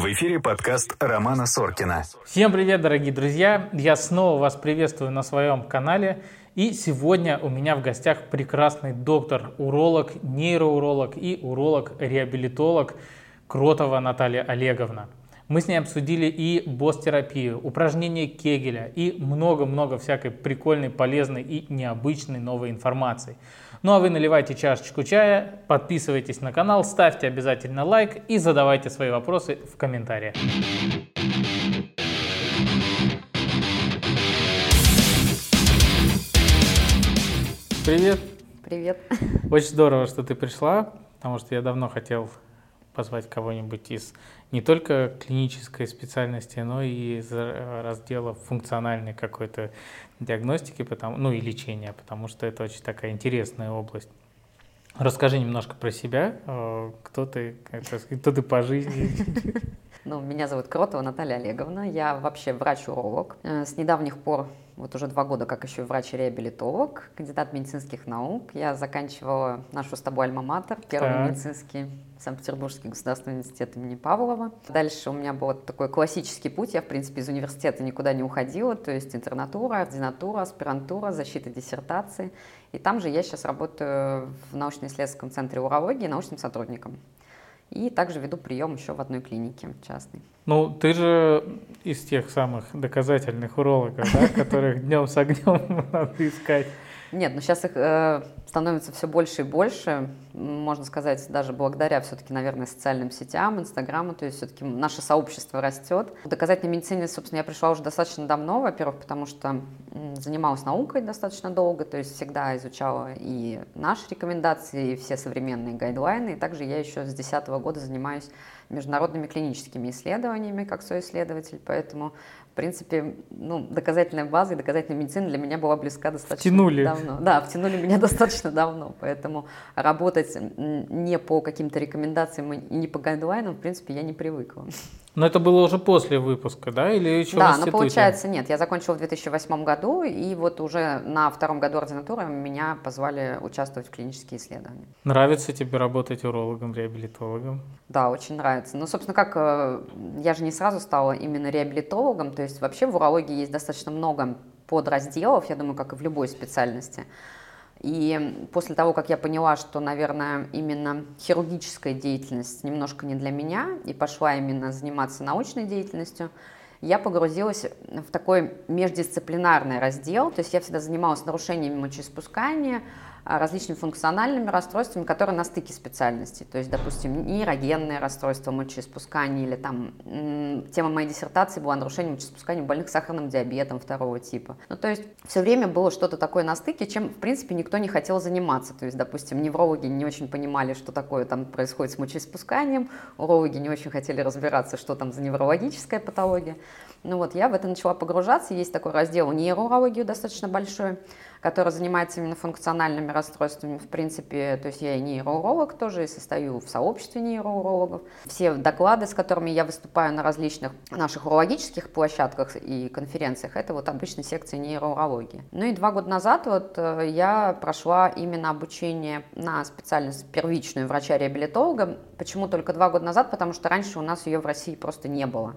В эфире подкаст Романа Соркина. Всем привет, дорогие друзья! Я снова вас приветствую на своем канале. И сегодня у меня в гостях прекрасный доктор, уролог, нейроуролог и уролог-реабилитолог Кротова Наталья Олеговна. Мы с ней обсудили и босс-терапию, упражнения Кегеля и много-много всякой прикольной, полезной и необычной новой информации. Ну а вы наливайте чашечку чая, подписывайтесь на канал, ставьте обязательно лайк и задавайте свои вопросы в комментариях. Привет. Привет. Очень здорово, что ты пришла, потому что я давно хотел позвать кого-нибудь из не только клинической специальности, но и из э, раздела функциональной какой-то диагностики, потому, ну и лечения, потому что это очень такая интересная область. Расскажи немножко про себя, э, кто ты, кто ты по жизни. Ну, меня зовут Кротова Наталья Олеговна, я вообще врач-уролог. Э, с недавних пор, вот уже два года, как еще врач-реабилитолог, кандидат медицинских наук. Я заканчивала нашу с тобой альма-матер, первый так. медицинский Санкт-Петербургский государственный университет имени Павлова. Дальше у меня был такой классический путь. Я, в принципе, из университета никуда не уходила, то есть интернатура, ординатура, аспирантура, защита диссертации. И там же я сейчас работаю в научно-исследовательском центре урологии научным сотрудником. И также веду прием еще в одной клинике частной. Ну, ты же из тех самых доказательных урологов, да, которых днем с огнем надо искать. Нет, но сейчас их э, становится все больше и больше, можно сказать, даже благодаря все-таки, наверное, социальным сетям, Инстаграму, то есть все-таки наше сообщество растет. В доказательной медицине, собственно, я пришла уже достаточно давно, во-первых, потому что занималась наукой достаточно долго, то есть всегда изучала и наши рекомендации, и все современные гайдлайны, и также я еще с 2010 года занимаюсь международными клиническими исследованиями как соисследователь, поэтому принципе, ну, доказательная база и доказательная медицина для меня была близка достаточно втянули. давно. Да, втянули меня достаточно давно, поэтому работать не по каким-то рекомендациям и не по гайдлайнам, в принципе, я не привыкла. Но это было уже после выпуска, да, или еще да, но получается нет. Я закончила в 2008 году, и вот уже на втором году ординатуры меня позвали участвовать в клинические исследования. Нравится тебе работать урологом, реабилитологом? Да, очень нравится. Ну, собственно, как э, я же не сразу стала именно реабилитологом, то есть вообще в урологии есть достаточно много подразделов, я думаю, как и в любой специальности. И после того, как я поняла, что, наверное, именно хирургическая деятельность немножко не для меня, и пошла именно заниматься научной деятельностью, я погрузилась в такой междисциплинарный раздел, то есть я всегда занималась нарушениями мочеиспускания, различными функциональными расстройствами, которые на стыке специальностей. То есть, допустим, нейрогенное расстройство мочеиспускания или там тема моей диссертации была нарушение мочеиспускания у больных сахарным диабетом второго типа. Ну, то есть все время было что-то такое на стыке, чем, в принципе, никто не хотел заниматься. То есть, допустим, неврологи не очень понимали, что такое там происходит с мочеиспусканием, урологи не очень хотели разбираться, что там за неврологическая патология. Ну вот, я в это начала погружаться. Есть такой раздел нейроурологию достаточно большой, который занимается именно функциональными расстройствами. В принципе, то есть я и нейроуролог тоже, и состою в сообществе нейроурологов. Все доклады, с которыми я выступаю на различных наших урологических площадках и конференциях, это вот обычно секции нейроурологии. Ну и два года назад вот э, я прошла именно обучение на специальность первичную врача-реабилитолога. Почему только два года назад? Потому что раньше у нас ее в России просто не было.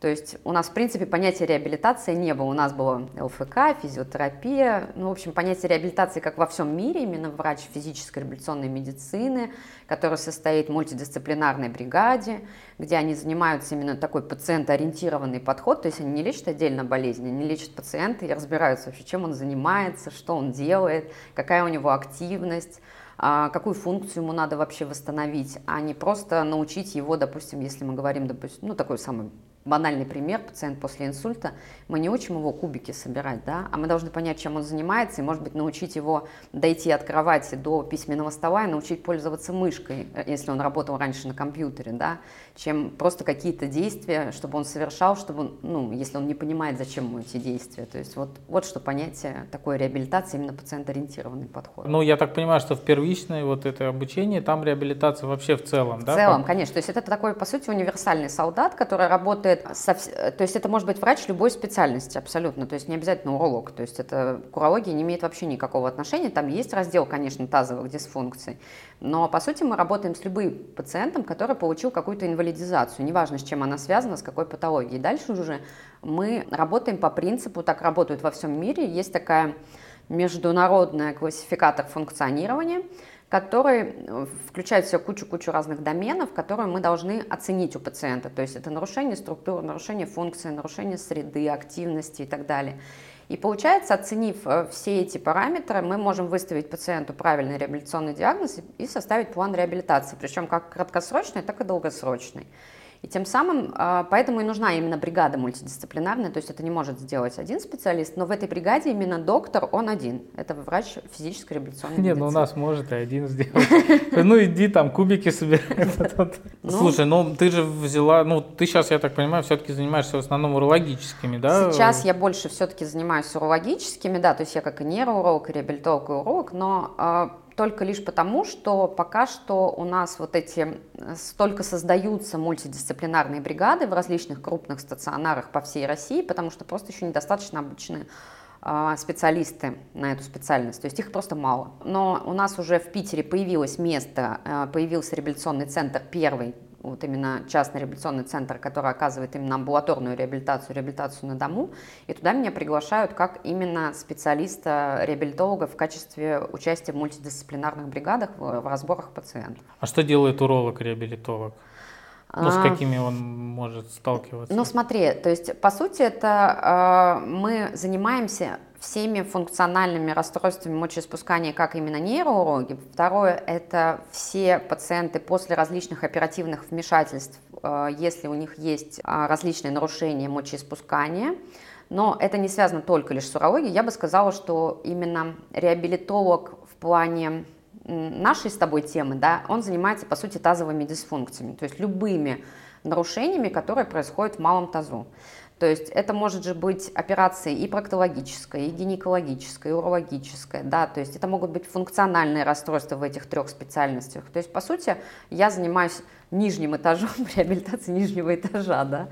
То есть у нас, в принципе, понятия реабилитации не было. У нас было ЛФК, физиотерапия. Ну, в общем, понятие реабилитации, как во всем мире, именно врач физической реабилитационной медицины, который состоит в мультидисциплинарной бригаде, где они занимаются именно такой пациентоориентированный подход. То есть они не лечат отдельно болезни, они лечат пациента и разбираются вообще, чем он занимается, что он делает, какая у него активность а, какую функцию ему надо вообще восстановить, а не просто научить его, допустим, если мы говорим, допустим, ну такой самый банальный пример, пациент после инсульта, мы не учим его кубики собирать, да, а мы должны понять, чем он занимается, и, может быть, научить его дойти от кровати до письменного стола и научить пользоваться мышкой, э, если он работал раньше на компьютере, да, чем просто какие-то действия, чтобы он совершал, чтобы, ну, если он не понимает, зачем ему эти действия. То есть вот, вот что понятие такой реабилитации, именно пациент-ориентированный подход. Ну, я так понимаю, что в первичное вот это обучение, там реабилитация вообще в целом, в да? В целом, конечно. То есть это такой, по сути, универсальный солдат, который работает со, то есть это может быть врач любой специальности абсолютно, то есть не обязательно уролог, то есть это к урологии не имеет вообще никакого отношения, там есть раздел, конечно, тазовых дисфункций, но по сути мы работаем с любым пациентом, который получил какую-то инвалидизацию, неважно, с чем она связана, с какой патологией. Дальше уже мы работаем по принципу, так работают во всем мире, есть такая международная классификатор функционирования – который э, включает в себя кучу-кучу разных доменов, которые мы должны оценить у пациента. То есть это нарушение структуры, нарушение функции, нарушение среды, активности и так далее. И получается, оценив э, все эти параметры, мы можем выставить пациенту правильный реабилитационный диагноз и составить план реабилитации, причем как краткосрочный, так и долгосрочный. И тем самым, а, поэтому и нужна именно бригада мультидисциплинарная, то есть это не может сделать один специалист, но в этой бригаде именно доктор, он один. Это врач физической реабилитационной Нет, ну у нас может и один сделать. Ну иди там кубики собирай. Ну. Слушай, ну ты же взяла, ну ты сейчас, я так понимаю, все-таки занимаешься в основном урологическими, да? Сейчас я больше все-таки занимаюсь урологическими, да, то есть я как и нейроуролог, и реабилитолог, и уролог, но а, только лишь потому, что пока что у нас вот эти столько создаются мультидисциплинарные бригады в различных крупных стационарах по всей России, потому что просто еще недостаточно обычные а, специалисты на эту специальность, то есть их просто мало. Но у нас уже в Питере появилось место, а, появился реабилитационный центр первый вот именно частный реабилитационный центр, который оказывает именно амбулаторную реабилитацию, реабилитацию на дому, и туда меня приглашают как именно специалиста-реабилитолога в качестве участия в мультидисциплинарных бригадах в, в разборах пациентов. А что делает уролог-реабилитолог? Ну, с а, какими он может сталкиваться? Ну, смотри, то есть, по сути, это э, мы занимаемся всеми функциональными расстройствами мочеиспускания, как именно нейроурологи. Второе – это все пациенты после различных оперативных вмешательств, э, если у них есть э, различные нарушения мочеиспускания. Но это не связано только лишь с урологией. Я бы сказала, что именно реабилитолог в плане нашей с тобой темы, да, он занимается, по сути, тазовыми дисфункциями, то есть любыми нарушениями, которые происходят в малом тазу. То есть это может же быть операция и проктологическая, и гинекологическая, и урологическая, да, то есть это могут быть функциональные расстройства в этих трех специальностях. То есть, по сути, я занимаюсь нижним этажом реабилитации нижнего этажа, да,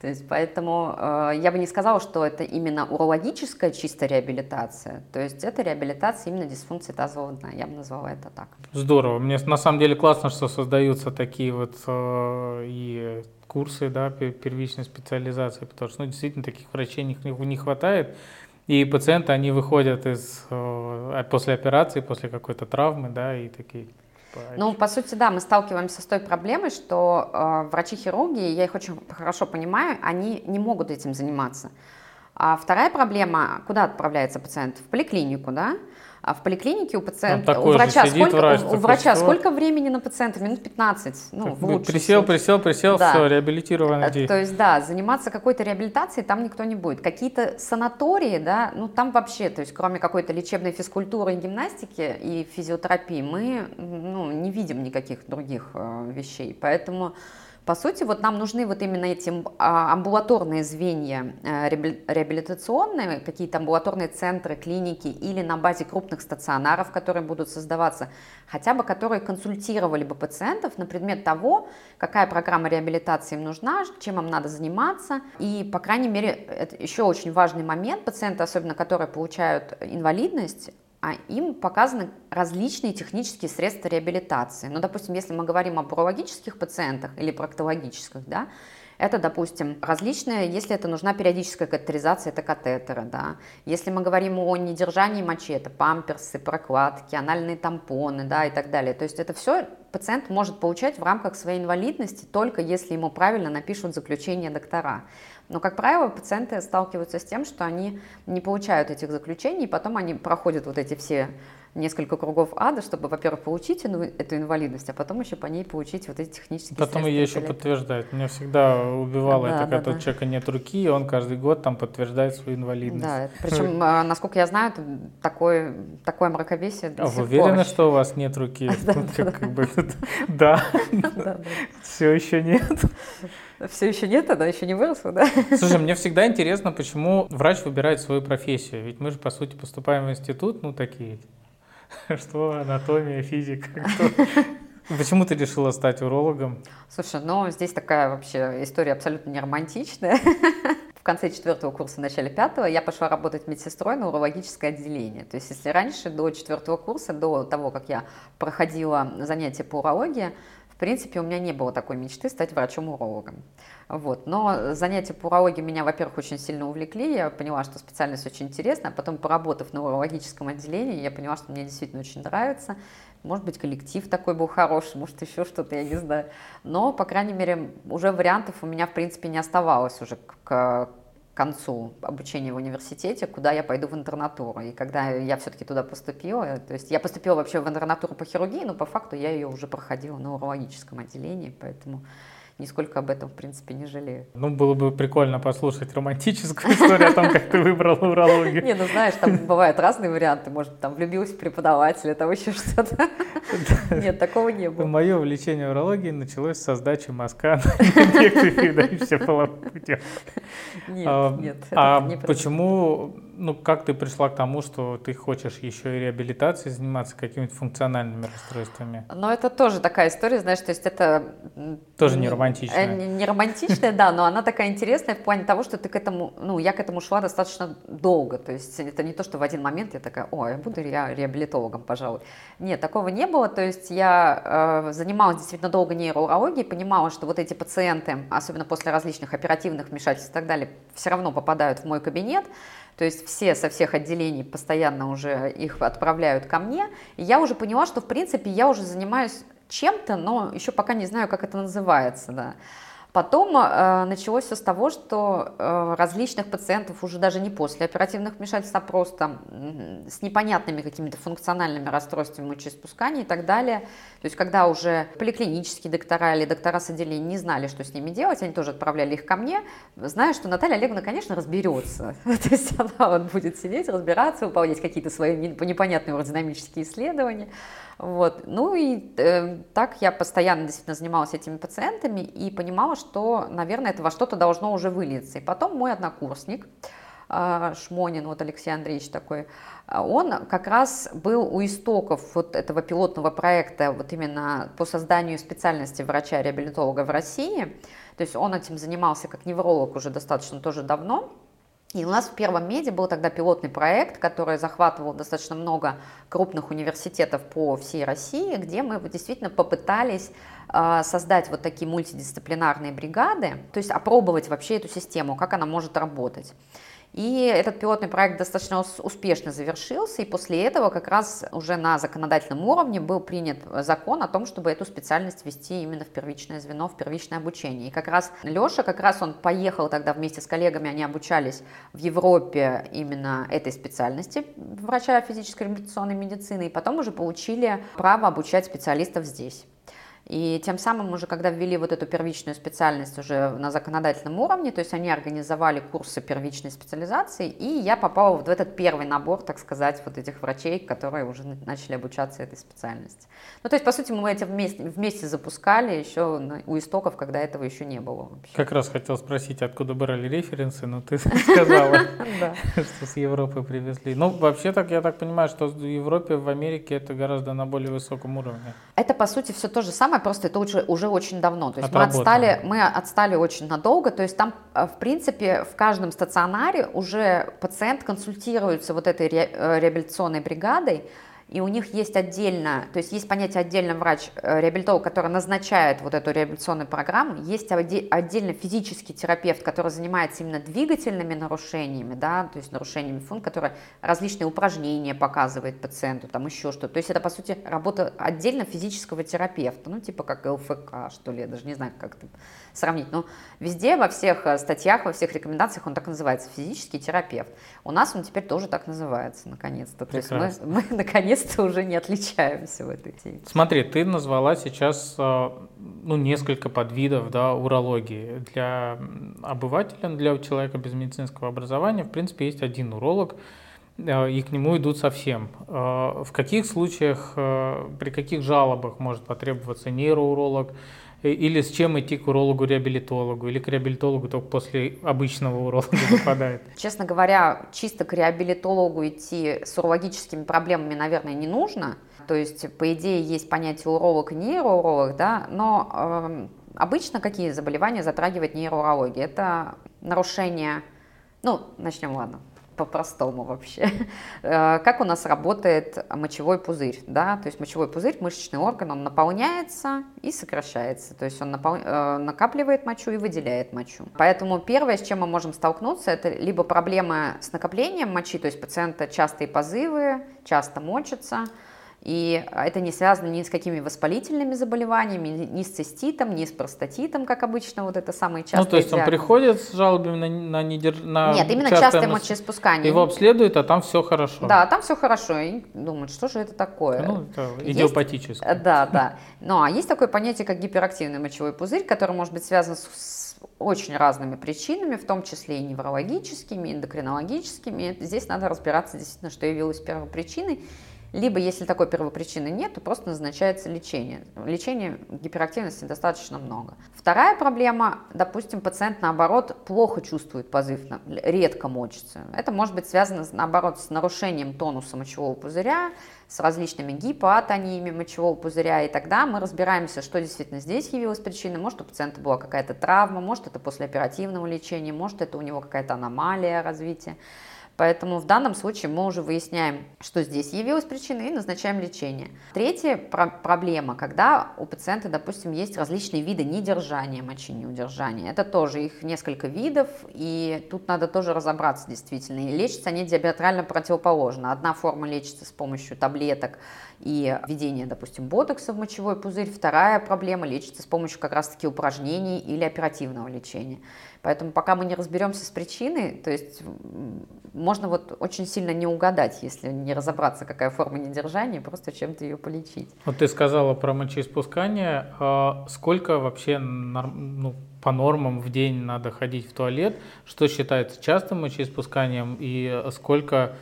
то есть поэтому э, я бы не сказала, что это именно урологическая чисто реабилитация, то есть это реабилитация именно дисфункции тазового дна, я бы назвала это так. Здорово, мне на самом деле классно, что создаются такие вот э, и курсы да, первичной специализации, потому что ну, действительно таких врачей не, не хватает. И пациенты, они выходят из, э, после операции, после какой-то травмы, да, и такие типа, ну, по сути, да, мы сталкиваемся с той проблемой, что э, врачи-хирурги, я их очень хорошо понимаю, они не могут этим заниматься. А вторая проблема, куда отправляется пациент? В поликлинику, да? А в поликлинике у пациента, у врача, сколько, врач, у, врача сколько времени на пациента? Минут 15, ну, в лучшем Присел, случае. присел, присел, да. все, реабилитированный. То есть, да, заниматься какой-то реабилитацией там никто не будет. Какие-то санатории, да, ну, там вообще, то есть, кроме какой-то лечебной физкультуры и гимнастики и физиотерапии, мы, ну, не видим никаких других э, вещей. Поэтому по сути, вот нам нужны вот именно эти а, амбулаторные звенья э, реабилитационные, какие-то амбулаторные центры, клиники или на базе крупных стационаров, которые будут создаваться, хотя бы которые консультировали бы пациентов на предмет того, какая программа реабилитации им нужна, чем им надо заниматься. И, по крайней мере, это еще очень важный момент, пациенты, особенно которые получают инвалидность, а им показаны различные технические средства реабилитации. Ну, допустим, если мы говорим об урологических пациентах или проктологических, да, это, допустим, различные, если это нужна периодическая катетеризация, это катетеры, да. Если мы говорим о недержании мочи, это памперсы, прокладки, анальные тампоны, да, и так далее. То есть это все пациент может получать в рамках своей инвалидности, только если ему правильно напишут заключение доктора. Но, как правило, пациенты сталкиваются с тем, что они не получают этих заключений, и потом они проходят вот эти все несколько кругов ада, чтобы, во-первых, получить эту инвалидность, а потом еще по ней получить вот эти технические Потом ее еще подтверждать. Меня всегда убивало да, это, да, когда да. у человека нет руки, и он каждый год там подтверждает свою инвалидность. Да, причем, а, насколько я знаю, такое, такое мракобесие А вы уверены, что у вас нет руки? Да. Все еще нет. Все еще нет, она еще не выросла, да? Слушай, мне всегда интересно, почему врач выбирает свою профессию. Ведь мы же, по сути, поступаем в институт, ну, такие, что анатомия, физика. Почему ты решила стать урологом? Слушай, ну здесь такая вообще история абсолютно не романтичная. В конце четвертого курса, начале пятого я пошла работать медсестрой на урологическое отделение. То есть если раньше, до четвертого курса, до того, как я проходила занятия по урологии, в принципе, у меня не было такой мечты стать врачом-урологом. Вот. Но занятия по урологии меня, во-первых, очень сильно увлекли. Я поняла, что специальность очень интересная. А потом, поработав на урологическом отделении, я поняла, что мне действительно очень нравится. Может быть, коллектив такой был хороший, может, еще что-то, я не знаю. Но, по крайней мере, уже вариантов у меня, в принципе, не оставалось уже к концу обучения в университете, куда я пойду в интернатуру. И когда я все-таки туда поступила, то есть я поступила вообще в интернатуру по хирургии, но по факту я ее уже проходила на урологическом отделении, поэтому нисколько об этом, в принципе, не жалею. Ну, было бы прикольно послушать романтическую историю о том, как ты выбрала урологию. Не, ну знаешь, там бывают разные варианты. Может, там влюбилась в преподавателя, там еще что-то. Нет, такого не было. Мое увлечение урологией началось с сдачи мазка на инъекции, да, и все было путем. Нет, нет. А почему ну, как ты пришла к тому, что ты хочешь еще и реабилитацией заниматься, какими-то функциональными расстройствами? Ну, это тоже такая история, знаешь, то есть это... Тоже не романтичная. Не, не романтичная, да, но она такая интересная в плане того, что ты к этому, ну, я к этому шла достаточно долго, то есть это не то, что в один момент я такая, о, я буду ре реабилитологом, пожалуй. Нет, такого не было, то есть я э, занималась действительно долго нейроурологией, понимала, что вот эти пациенты, особенно после различных оперативных вмешательств и так далее, все равно попадают в мой кабинет, то есть все со всех отделений постоянно уже их отправляют ко мне. И я уже поняла, что в принципе я уже занимаюсь чем-то, но еще пока не знаю, как это называется. Да. Потом э, началось все с того, что э, различных пациентов уже даже не после оперативных вмешательств, а просто э, с непонятными какими-то функциональными расстройствами мочеиспускания и так далее. То есть когда уже поликлинические доктора или доктора с отделения не знали, что с ними делать, они тоже отправляли их ко мне, зная, что Наталья Олеговна, конечно, разберется. То есть она будет сидеть, разбираться, выполнять какие-то свои непонятные аэродинамические исследования. Вот. Ну и э, так я постоянно действительно занималась этими пациентами и понимала, что, наверное, это во что-то должно уже вылиться. И потом мой однокурсник, э, Шмонин, вот Алексей Андреевич такой, он как раз был у истоков вот этого пилотного проекта вот именно по созданию специальности врача-реабилитолога в России. То есть он этим занимался как невролог уже достаточно тоже давно. И у нас в первом меди был тогда пилотный проект, который захватывал достаточно много крупных университетов по всей России, где мы действительно попытались э, создать вот такие мультидисциплинарные бригады, то есть опробовать вообще эту систему, как она может работать. И этот пилотный проект достаточно успешно завершился, и после этого как раз уже на законодательном уровне был принят закон о том, чтобы эту специальность ввести именно в первичное звено, в первичное обучение. И как раз Леша, как раз он поехал тогда вместе с коллегами, они обучались в Европе именно этой специальности врача физической реабилитационной медицины, и потом уже получили право обучать специалистов здесь. И тем самым уже, когда ввели вот эту первичную специальность уже на законодательном уровне, то есть они организовали курсы первичной специализации, и я попала вот в этот первый набор, так сказать, вот этих врачей, которые уже начали обучаться этой специальности. Ну, то есть, по сути, мы эти вместе, вместе запускали еще на, у истоков, когда этого еще не было вообще. Как раз хотел спросить, откуда брали референсы, но ты сказала, что с Европы привезли. Ну, вообще так, я так понимаю, что в Европе, в Америке это гораздо на более высоком уровне. Это, по сути, все то же самое, самое, просто это уже, уже очень давно. То есть мы отстали, мы отстали очень надолго. То есть там, э, в принципе, в каждом стационаре уже пациент консультируется вот этой э, реабилитационной бригадой, и у них есть отдельно, то есть есть понятие отдельно врач-реабилитолог, э, который назначает вот эту реабилитационную программу, есть отдельно физический терапевт, который занимается именно двигательными нарушениями, да, то есть нарушениями функций, который различные упражнения показывает пациенту, там еще что-то. То есть это, по сути, работа отдельно физического терапевта, ну, типа как ЛФК, что ли, я даже не знаю, как это сравнить. Но везде, во всех э, статьях, во всех рекомендациях он так называется, физический терапевт. У нас он теперь тоже так называется, наконец-то. То есть мы, мы наконец-то уже не отличаемся в этой теме. Смотри, ты назвала сейчас э, ну, несколько подвидов да, урологии. Для обывателя, для человека без медицинского образования, в принципе, есть один уролог, э, и к нему идут совсем. В каких случаях, при каких жалобах может потребоваться нейроуролог, или с чем идти к урологу-реабилитологу, или к реабилитологу только после обычного уролога попадает? Честно говоря, чисто к реабилитологу идти с урологическими проблемами, наверное, не нужно. то есть, по идее, есть понятие уролог и нейроуролог, да, но э, обычно какие заболевания затрагивает нейроурология? Это нарушение, ну, начнем, ладно, по-простому вообще. Э, как у нас работает мочевой пузырь, да, то есть мочевой пузырь, мышечный орган, он наполняется и сокращается, то есть он напол... Э, накапливает мочу и выделяет мочу. Поэтому первое, с чем мы можем столкнуться, это либо проблемы с накоплением мочи, то есть пациента частые позывы, часто мочится, и это не связано ни с какими воспалительными заболеваниями, ни с циститом, ни с простатитом, как обычно, вот это самые частые Ну, то есть диагнозы. он приходит с жалобами на, на, недерж... на Нет, именно частое частое мочеиспускание. Его обследуют, а там все хорошо. Да, там все хорошо, и думают, что же это такое. Ну, это Есть- идиопатическое. Э, Да, да. Ну, а есть такое понятие, как гиперактивный мочевой пузырь, который может быть связан с, очень разными причинами, в том числе и неврологическими, эндокринологическими. Здесь надо разбираться действительно, что явилось первопричиной. Либо, если такой первопричины нет, то просто назначается лечение. Лечения гиперактивности достаточно много. Вторая проблема, допустим, пациент, наоборот, плохо чувствует позыв, редко мочится. Это может быть связано, наоборот, с нарушением тонуса мочевого пузыря, с различными гипоатониями мочевого пузыря, и тогда мы разбираемся, что действительно здесь явилось причиной. Может, у пациента была какая-то травма, может, это после оперативного лечения, может, это у него какая-то аномалия развития. Поэтому в данном случае мы уже выясняем, что здесь явилась причина и назначаем лечение. Третья про- проблема, когда у пациента, допустим, есть различные виды недержания мочи, неудержания. Это тоже их несколько видов, и тут надо тоже разобраться действительно. И лечатся они диаметрально противоположно. Одна форма лечится с помощью таблеток и введения, допустим, ботокса в мочевой пузырь. Вторая проблема лечится с помощью как раз-таки упражнений или оперативного лечения. Поэтому пока мы не разберемся с причиной, то есть можно вот очень сильно не угадать, если не разобраться, какая форма недержания, просто чем-то ее полечить. Вот ты сказала про мочеиспускание. А Сколько вообще ну, по нормам в день надо ходить в туалет? Что считается частым мочеиспусканием? И сколько,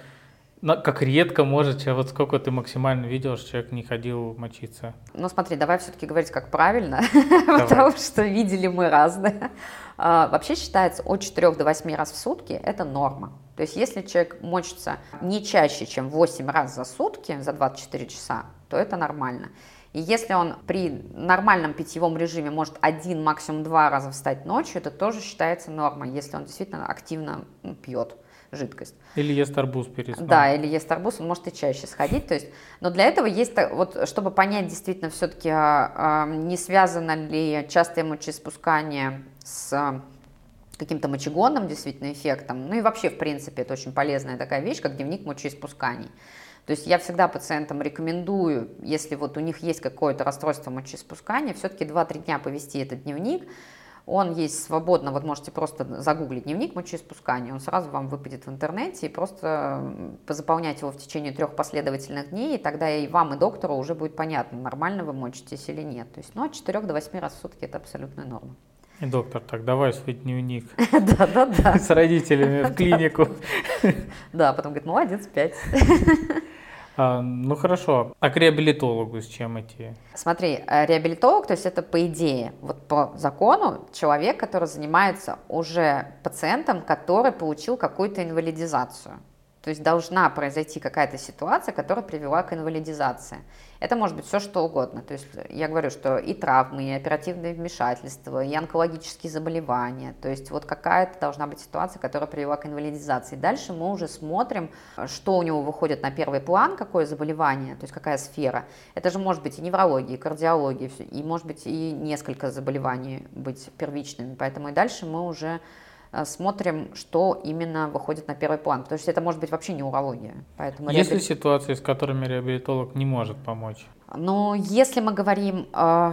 как редко может, человек- вот сколько ты максимально видел, что человек не ходил мочиться? Ну смотри, давай все-таки говорить как правильно, потому что видели мы разное. А, Вообще считается от 4 до 8 раз в сутки это норма. То есть если человек мочится не чаще, чем 8 раз за сутки, за 24 часа, то это нормально. И если он при нормальном питьевом режиме может один, максимум два раза встать ночью, это тоже считается нормой, если он действительно активно ну, пьет жидкость. Или ест арбуз перед сном? Да, или ест арбуз, он может и чаще сходить. То есть, но для этого есть, вот, чтобы понять действительно все-таки, не связано ли частое мочеиспускание с а, каким-то мочегонным действительно эффектом. Ну и вообще, в принципе, это очень полезная такая вещь, как дневник мочеиспусканий. То есть я всегда пациентам рекомендую, если вот у них есть какое-то расстройство мочеиспускания, все-таки 2-3 дня повести этот дневник. Он есть свободно, вот можете просто загуглить дневник мочеиспускания, он сразу вам выпадет в интернете, и просто м, позаполнять его в течение трех последовательных дней, и тогда и вам, и доктору уже будет понятно, нормально вы мочитесь или нет. То есть, ну, от 4 до 8 раз в сутки это абсолютная норма. И доктор, так давай свой дневник Да-да-да. с родителями в клинику. Да, потом говорит, молодец, 5. А, Ну хорошо, а к реабилитологу с чем идти? Смотри, э, реабилитолог, то есть это по идее, вот по закону, человек, который занимается уже пациентом, который получил какую-то инвалидизацию. То есть должна произойти какая-то ситуация, которая привела к инвалидизации. Это может быть все что угодно. То есть я говорю, что и травмы, и оперативные вмешательства, и онкологические заболевания. То есть вот какая-то должна быть ситуация, которая привела к инвалидизации. Дальше мы уже смотрим, что у него выходит на первый план, какое заболевание, то есть какая сфера. Это же может быть и неврология, и кардиология, и может быть и несколько заболеваний быть первичными. Поэтому и дальше мы уже э, смотрим, что именно выходит на первый план. Потому что это может быть вообще не урология. Поэтому Есть ли реабили- ситуации, с которыми реабилитолог не может помочь? но если мы говорим э,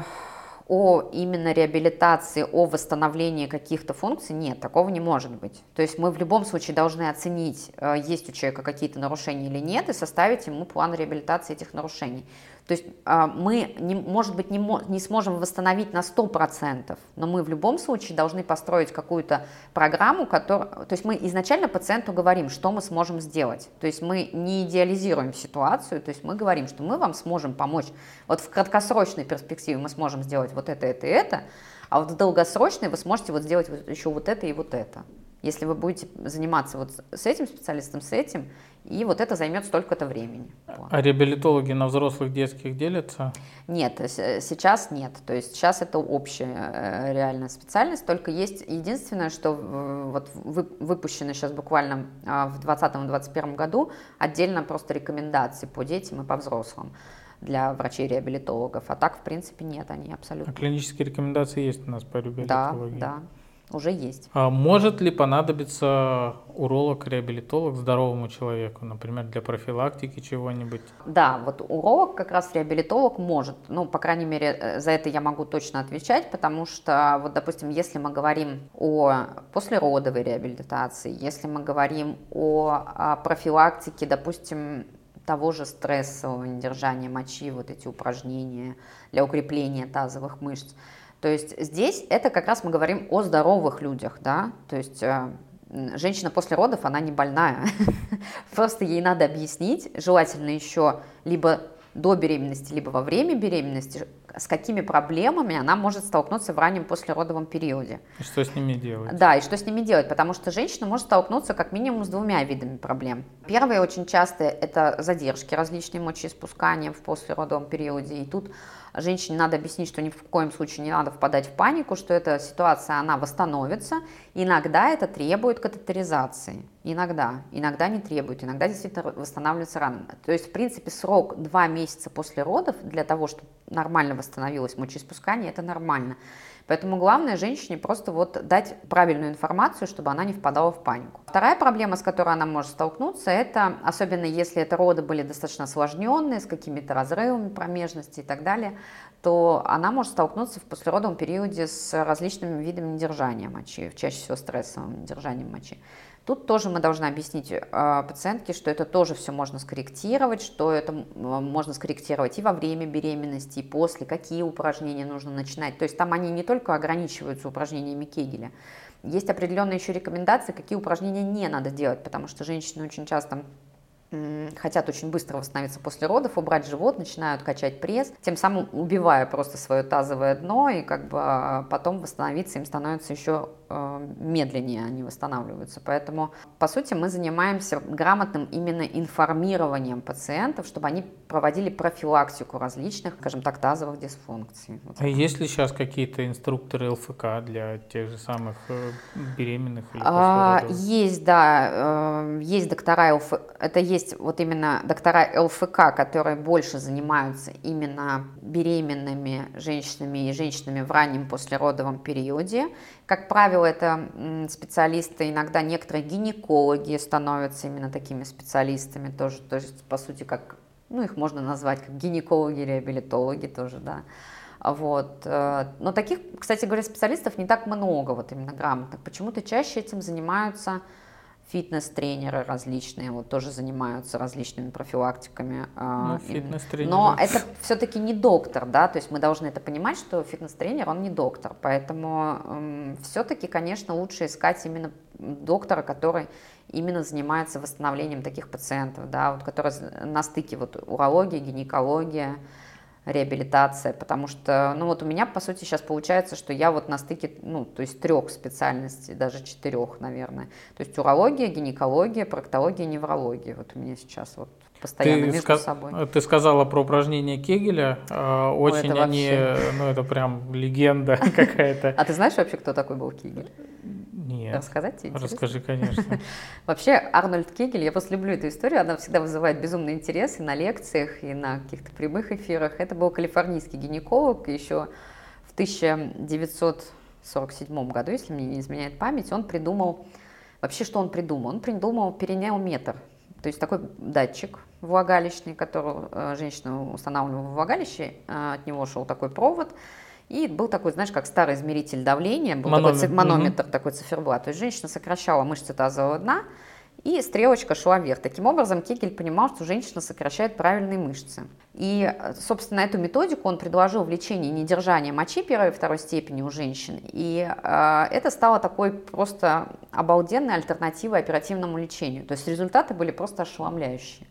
о именно реабилитации, о восстановлении каких-то функций, нет, такого не может быть. То есть мы в любом случае должны оценить, э, есть у человека какие-то нарушения или нет, и составить ему план реабилитации этих нарушений. То есть э, мы, не, может быть, не, не сможем восстановить на 100%, но мы в любом случае должны построить какую-то программу, которая... То есть мы изначально пациенту говорим, что мы сможем сделать. То есть мы не идеализируем ситуацию, то есть мы говорим, что мы вам сможем помочь. Вот в краткосрочной перспективе мы сможем сделать вот это, это и это, а вот в долгосрочной вы сможете вот сделать вот еще вот это и вот это. если вы будете заниматься вот с этим специалистом, с этим, и вот это займет столько-то времени. А реабилитологи на взрослых детских делятся? Нет, сейчас нет. То есть сейчас это общая э, реальная специальность, только есть единственное, что вот выпущено сейчас буквально а, в 2020-2021 году отдельно просто рекомендации по детям и по взрослым для врачей-реабилитологов. А так, в принципе, нет, они абсолютно. А клинические рекомендации есть у нас по реабилитологии? Да, да уже есть. А может ли понадобиться уролог-реабилитолог здоровому человеку, например, для профилактики чего-нибудь? Да, вот уролог как раз реабилитолог может. Ну, по крайней мере, э, за это я могу точно отвечать, потому что, вот, допустим, если мы говорим о послеродовой реабилитации, если мы говорим о, о профилактике, допустим, того же стрессового недержания мочи, вот эти упражнения для укрепления тазовых мышц, то есть здесь это как раз мы говорим о здоровых людях, да, то есть э, женщина после родов, она не больная, просто ей надо объяснить, желательно еще либо до беременности, либо во время беременности, с какими проблемами она может столкнуться в раннем послеродовом периоде. И что с ними делать? Да, и что с ними делать, потому что женщина может столкнуться как минимум с двумя видами проблем. Первые очень часто это задержки различные мочеиспускания в послеродовом периоде, и тут женщине надо объяснить, что ни в коем случае не надо впадать в панику, что эта ситуация, она восстановится. Иногда это требует катетеризации. Иногда. Иногда не требует. Иногда действительно восстанавливается рано. То есть, в принципе, срок 2 месяца после родов для того, чтобы нормально восстановилось мочеиспускание, это нормально. Поэтому главное женщине просто вот дать правильную информацию, чтобы она не впадала в панику. Вторая проблема, с которой она может столкнуться, это, особенно если это роды были достаточно осложненные, с какими-то разрывами промежности и так далее, то она может столкнуться в послеродовом периоде с различными видами недержания мочи, чаще всего стрессовым недержанием мочи. Тут тоже мы должны объяснить э, пациентке, что это тоже все можно скорректировать, что это можно скорректировать и во время беременности, и после, какие упражнения нужно начинать. То есть там они не только ограничиваются упражнениями Кегеля, есть определенные еще рекомендации, какие упражнения не надо делать, потому что женщины очень часто хотят очень быстро восстановиться после родов, убрать живот, начинают качать пресс, тем самым убивая просто свое тазовое дно, и как бы а, потом восстановиться им становится еще э, медленнее они восстанавливаются. Поэтому, по сути, мы занимаемся грамотным именно информированием пациентов, чтобы они проводили профилактику различных, скажем так, тазовых дисфункций. А есть ли сейчас какие-то инструкторы ЛФК для тех же самых э, беременных? Или а, есть, да, э, есть доктора ЛФК, это есть вот именно доктора ЛФК, которые больше занимаются именно беременными женщинами и женщинами в раннем послеродовом периоде. Как правило, это специалисты, иногда некоторые гинекологи становятся именно такими специалистами тоже, то есть, по сути, как, ну, их можно назвать как гинекологи, реабилитологи тоже, да. Вот. Э, но таких, кстати говоря, специалистов не так много, вот именно грамотных. Почему-то чаще этим занимаются фитнес-тренеры различные, вот тоже занимаются различными профилактиками. А, ну, Но это все-таки не доктор, да, то есть мы должны это понимать, что фитнес-тренер, он не доктор, поэтому эм, все-таки, конечно, лучше искать именно доктора, который именно занимается восстановлением таких пациентов, да, вот, который на стыке вот урология, гинекология, реабилитация, потому что, ну вот у меня, по сути, сейчас получается, что я вот на стыке, ну, то есть трех специальностей, даже четырех, наверное. То есть урология, гинекология, проктология, неврология. Вот у меня сейчас вот постоянно ты между собой. Ты сказала про упражнения Кегеля. А, очень Ой, они, вообще... ну это прям легенда какая-то. А ты знаешь вообще, кто такой был Кегель? Нет. Рассказать тебе? Расскажи, конечно. Вообще, Арнольд Кегель, я просто люблю эту историю, она всегда вызывает безумный интерес и на лекциях, и на каких-то прямых эфирах. Это был калифорнийский гинеколог, еще в 1947 году, если мне не изменяет память, он придумал, вообще что он придумал? Он придумал перинеометр, то есть такой датчик влагалищный, который э, женщина устанавливала в влагалище, э, от него шел такой провод, и был такой, знаешь, как старый измеритель давления, был манометр, такой манометр, угу. такой циферблат. То есть женщина сокращала мышцы тазового дна, и стрелочка шла вверх. Таким образом, Кегель понимал, что женщина сокращает правильные мышцы. И, собственно, эту методику он предложил в лечении недержания мочи первой и второй степени у женщин. И э, это стало такой просто обалденной альтернативой оперативному лечению. То есть результаты были просто ошеломляющие.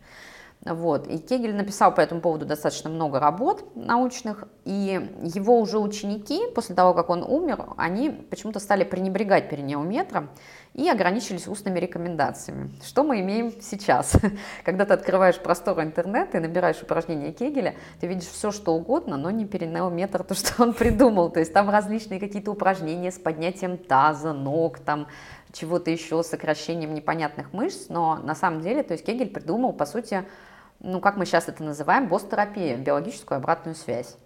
Вот. И Кегель написал по этому поводу достаточно много работ научных, и его уже ученики, после того, как он умер, они почему-то стали пренебрегать перинеометром и ограничились устными рекомендациями. Что мы имеем сейчас? Когда ты открываешь простор интернета и набираешь упражнения Кегеля, ты видишь все, что угодно, но не перинеометр, то, что он придумал. То есть там различные какие-то упражнения с поднятием таза, ног, там чего-то еще, сокращением непонятных мышц, но на самом деле, то есть Кегель придумал, по сути, ну, как мы сейчас это называем, босс-терапия, биологическую обратную связь.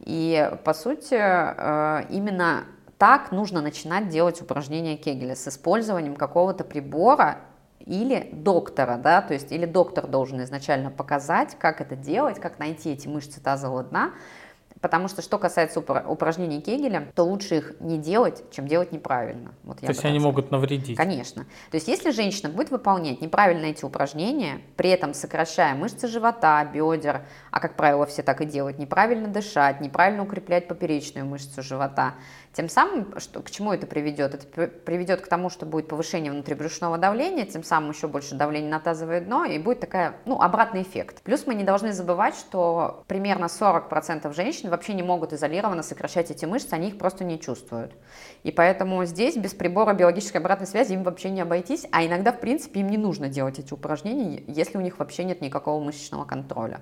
И, по сути, э, именно так нужно начинать делать упражнения Кегеля с использованием какого-то прибора или доктора, да, то есть или доктор должен изначально показать, как это делать, как найти эти мышцы тазового дна, Потому что что касается упражнений Кегеля, то лучше их не делать, чем делать неправильно. Вот то есть они сказать. могут навредить? Конечно. То есть если женщина будет выполнять неправильно эти упражнения, при этом сокращая мышцы живота, бедер, а как правило все так и делают, неправильно дышать, неправильно укреплять поперечную мышцу живота, тем самым, что, к чему это приведет? Это приведет к тому, что будет повышение внутрибрюшного давления, тем самым еще больше давления на тазовое дно, и будет такая, ну, обратный эффект. Плюс мы не должны забывать, что примерно 40% женщин вообще не могут изолированно сокращать эти мышцы, они их просто не чувствуют. И поэтому здесь без прибора биологической обратной связи им вообще не обойтись, а иногда, в принципе, им не нужно делать эти упражнения, если у них вообще нет никакого мышечного контроля.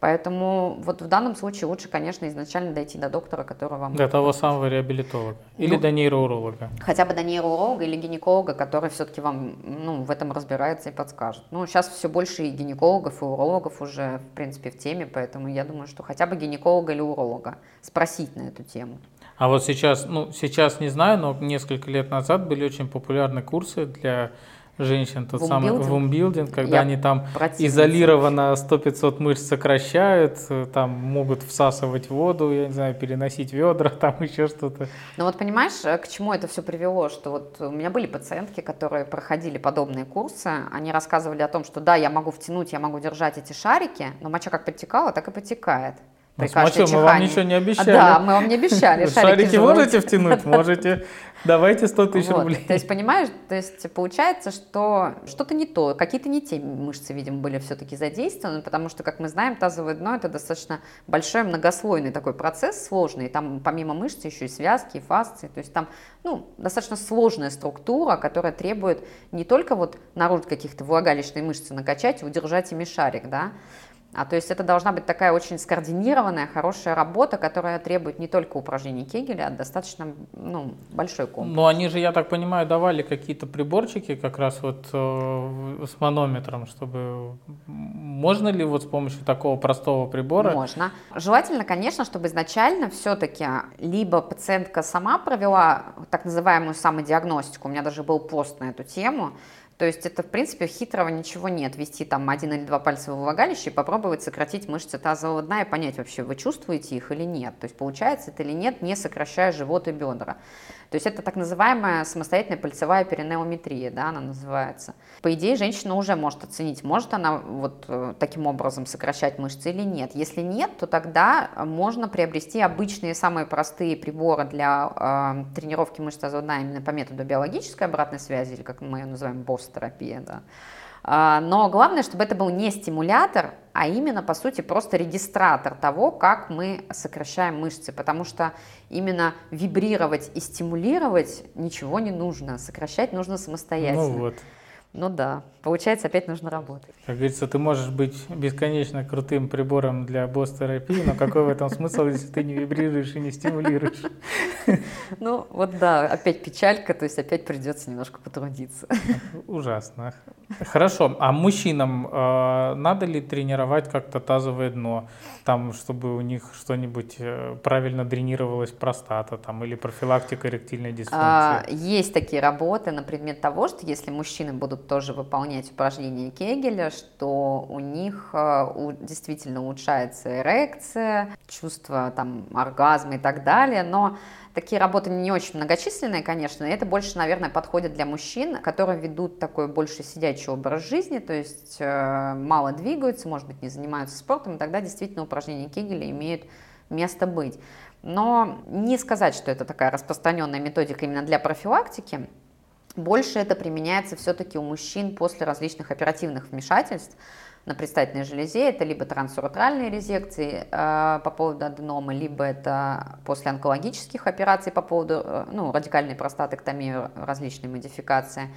Поэтому вот в данном случае лучше, конечно, изначально дойти до доктора, который вам... До того самого реабилитолога. Или ну, до нейроуролога. Хотя бы до нейроуролога или гинеколога, который все-таки вам ну, в этом разбирается и подскажет. Ну, сейчас все больше и гинекологов, и урологов уже, в принципе, в теме, поэтому я думаю, что хотя бы гинеколога или уролога спросить на эту тему. А вот сейчас, ну, сейчас не знаю, но несколько лет назад были очень популярны курсы для женщин, тот самый вумбилдинг, когда Я они там изолированно 100-500 мышц сокращают, там могут всасывать воду, я не знаю, переносить ведра, там еще что-то. Ну вот понимаешь, э, к чему это все привело, что вот у меня были пациентки, которые проходили подобные курсы, они рассказывали о том, что да, я могу втянуть, я могу держать эти шарики, но моча как подтекала, так и подтекает. Ну, смотри, мы вам ничего не обещали. Да, мы вам не обещали. Шарики, Шарики можете втянуть? Можете. Давайте 100 тысяч вот. рублей. То есть, понимаешь, то есть получается, что что-то не то, какие-то не те мышцы, видимо, были все-таки задействованы, потому что, как мы знаем, тазовое дно – это достаточно большой многослойный такой процесс, сложный. Там помимо мышц еще и связки, и фасции. То есть там ну, достаточно сложная структура, которая требует не только вот наружу каких-то влагалищной мышцы накачать удержать ими шарик, да, а то есть это должна быть такая очень скоординированная, хорошая работа, которая требует не только упражнений Кегеля, а достаточно ну, большой комплекс. Но они же, я так понимаю, давали какие-то приборчики как раз вот э, с манометром, чтобы... Можно ли вот с помощью такого простого прибора? Можно. Желательно, конечно, чтобы изначально все-таки либо пациентка сама провела так называемую самодиагностику, у меня даже был пост на эту тему, то есть это, в принципе, хитрого ничего нет. Вести там один или два пальца в влагалище и попробовать сократить мышцы тазового дна и понять вообще, вы чувствуете их или нет. То есть получается это или нет, не сокращая живот и бедра. То есть это так называемая самостоятельная пальцевая перинеометрия, да, она называется. По идее, женщина уже может оценить, может она вот э, таким образом сокращать мышцы или нет. Если нет, то тогда можно приобрести обычные самые простые приборы для э, тренировки мышц тазового именно по методу биологической обратной связи, или как мы ее называем, босс-терапия, да. А, но главное, чтобы это был не стимулятор, а именно, по сути, просто регистратор того, как мы сокращаем мышцы, потому что именно вибрировать и стимулировать ничего не нужно, сокращать нужно самостоятельно. Ну вот. Ну да, получается, опять нужно работать. Как говорится, ты можешь быть бесконечно крутым прибором для босс-терапии, но какой в этом смысл, если ты не вибрируешь и не стимулируешь? Ну вот да, опять печалька, то есть опять придется немножко потрудиться. Ужасно. Хорошо, а мужчинам э, надо ли тренировать как-то тазовое дно, там, чтобы у них что-нибудь э, правильно дренировалась простата, там, или профилактика эректильной дисфункции? А, есть такие работы на предмет того, что если мужчины будут тоже выполнять упражнения Кегеля, что у них э, действительно улучшается эрекция, чувство там оргазма и так далее, но Такие работы не очень многочисленные, конечно, это больше, наверное, подходит для мужчин, которые ведут такой больше сидячий образ жизни, то есть э, мало двигаются, может быть, не занимаются спортом, и тогда действительно упражнения Кегеля имеют место быть. Но не сказать, что это такая распространенная методика именно для профилактики, Больше это применяется все-таки у мужчин после различных оперативных вмешательств на предстательной железе. Это либо трансуретральные резекции э, по поводу аденомы, либо это после онкологических операций по поводу э, ну, радикальной простатэктомии, различные модификации.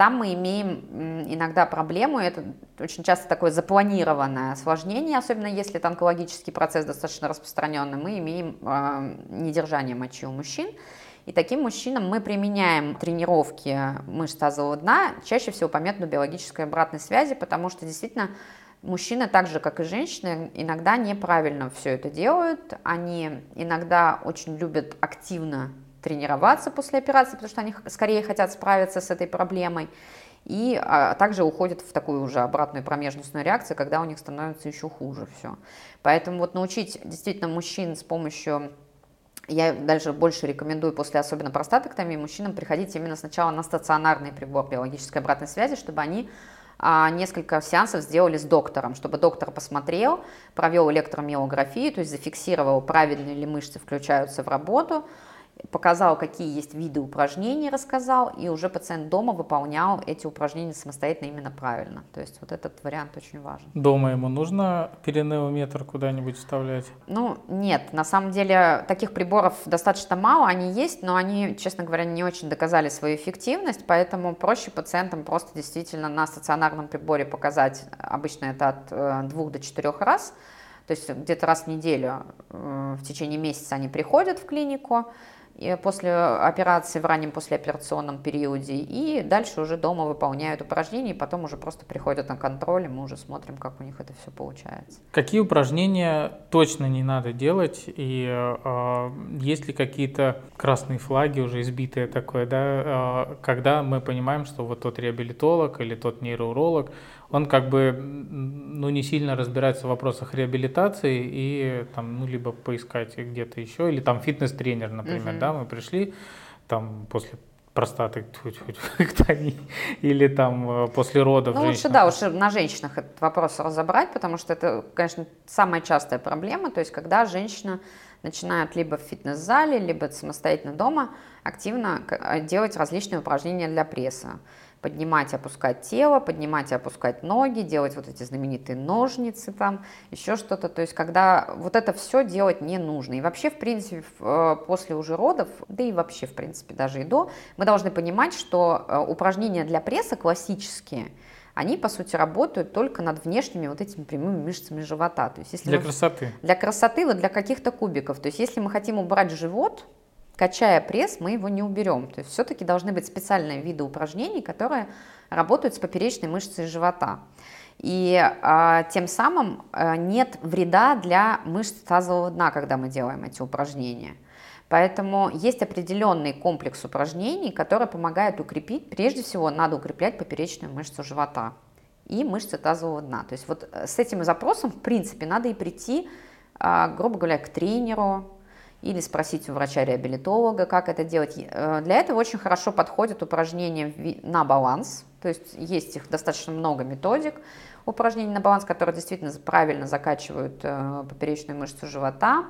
Там мы имеем иногда проблему, это очень часто такое запланированное осложнение, особенно если это онкологический процесс достаточно распространенный, мы имеем э, недержание мочи у мужчин. И таким мужчинам мы применяем тренировки мышц тазового дна, чаще всего по методу биологической обратной связи, потому что действительно мужчины, так же как и женщины, иногда неправильно все это делают. Они иногда очень любят активно тренироваться после операции, потому что они скорее хотят справиться с этой проблемой. И а, также уходят в такую уже обратную промежностную реакцию, когда у них становится еще хуже все. Поэтому вот научить действительно мужчин с помощью я дальше больше рекомендую после особенно простатоктомии мужчинам приходить именно сначала на стационарный прибор биологической обратной связи, чтобы они а, несколько сеансов сделали с доктором, чтобы доктор посмотрел, провел электромиографию, то есть зафиксировал, правильные ли мышцы включаются в работу, показал, какие есть виды упражнений, рассказал, и уже пациент дома выполнял эти упражнения самостоятельно именно правильно. То есть вот этот вариант очень важен. Дома ему нужно перинеометр куда-нибудь вставлять? Ну, нет. На самом деле таких приборов достаточно мало, они есть, но они, честно говоря, не очень доказали свою эффективность, поэтому проще пациентам просто действительно на стационарном приборе показать, обычно это от э, двух до четырех раз, то есть где-то раз в неделю э, в течение месяца они приходят в клинику, после операции в раннем послеоперационном периоде, и дальше уже дома выполняют упражнения, и потом уже просто приходят на контроль, и мы уже смотрим, как у них это все получается. Какие упражнения точно не надо делать, и э, есть ли какие-то красные флаги уже избитые такое, да, э, когда мы понимаем, что вот тот реабилитолог или тот нейроуролог, он как бы ну, не сильно разбирается в вопросах реабилитации и там, ну, либо поискать где-то еще, или там фитнес-тренер, например, угу. да, мы пришли там после простаты или там э, после родов. Ну, лучше, да, уж на женщинах этот вопрос разобрать, потому что это, конечно, самая частая проблема, то есть когда женщина начинает либо в фитнес-зале, либо самостоятельно дома активно делать различные упражнения для пресса поднимать, опускать тело, поднимать и опускать ноги, делать вот эти знаменитые ножницы там, еще что-то. То есть, когда вот это все делать не нужно. И вообще, в принципе, э, после уже родов, да и вообще, в принципе, даже и до, мы должны понимать, что э, упражнения для пресса классические, они, по сути, работают только над внешними вот этими прямыми мышцами живота. То есть, если для мы, красоты. Для красоты, вот для каких-то кубиков. То есть, если мы хотим убрать живот, качая пресс, мы его не уберем. То есть все-таки должны быть специальные виды упражнений, которые работают с поперечной мышцей живота. И а, тем самым а, нет вреда для мышц тазового дна, когда мы делаем эти упражнения. Поэтому есть определенный комплекс упражнений, которые помогают укрепить, прежде всего надо укреплять поперечную мышцу живота и мышцы тазового дна. То есть вот э, с этим запросом, в принципе, надо и прийти, а, грубо говоря, к тренеру, или спросить у врача-реабилитолога, как это делать. Э, для этого очень хорошо подходят упражнения на баланс, то есть есть их достаточно много методик упражнений на баланс, которые действительно правильно закачивают э, поперечную мышцу живота,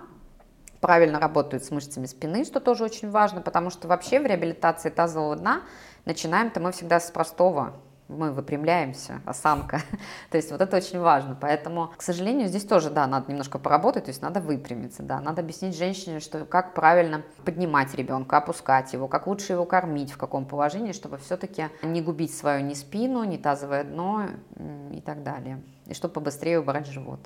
правильно работают с мышцами спины, что тоже очень важно, потому что вообще в реабилитации тазового дна начинаем-то мы всегда с простого мы выпрямляемся, осанка. то есть вот это очень важно. Поэтому, к сожалению, здесь тоже, да, надо немножко поработать, то есть надо выпрямиться, да, надо объяснить женщине, что как правильно поднимать ребенка, опускать его, как лучше его кормить, в каком положении, чтобы все-таки не губить свою ни спину, ни тазовое дно и так далее. И чтобы побыстрее убрать живот.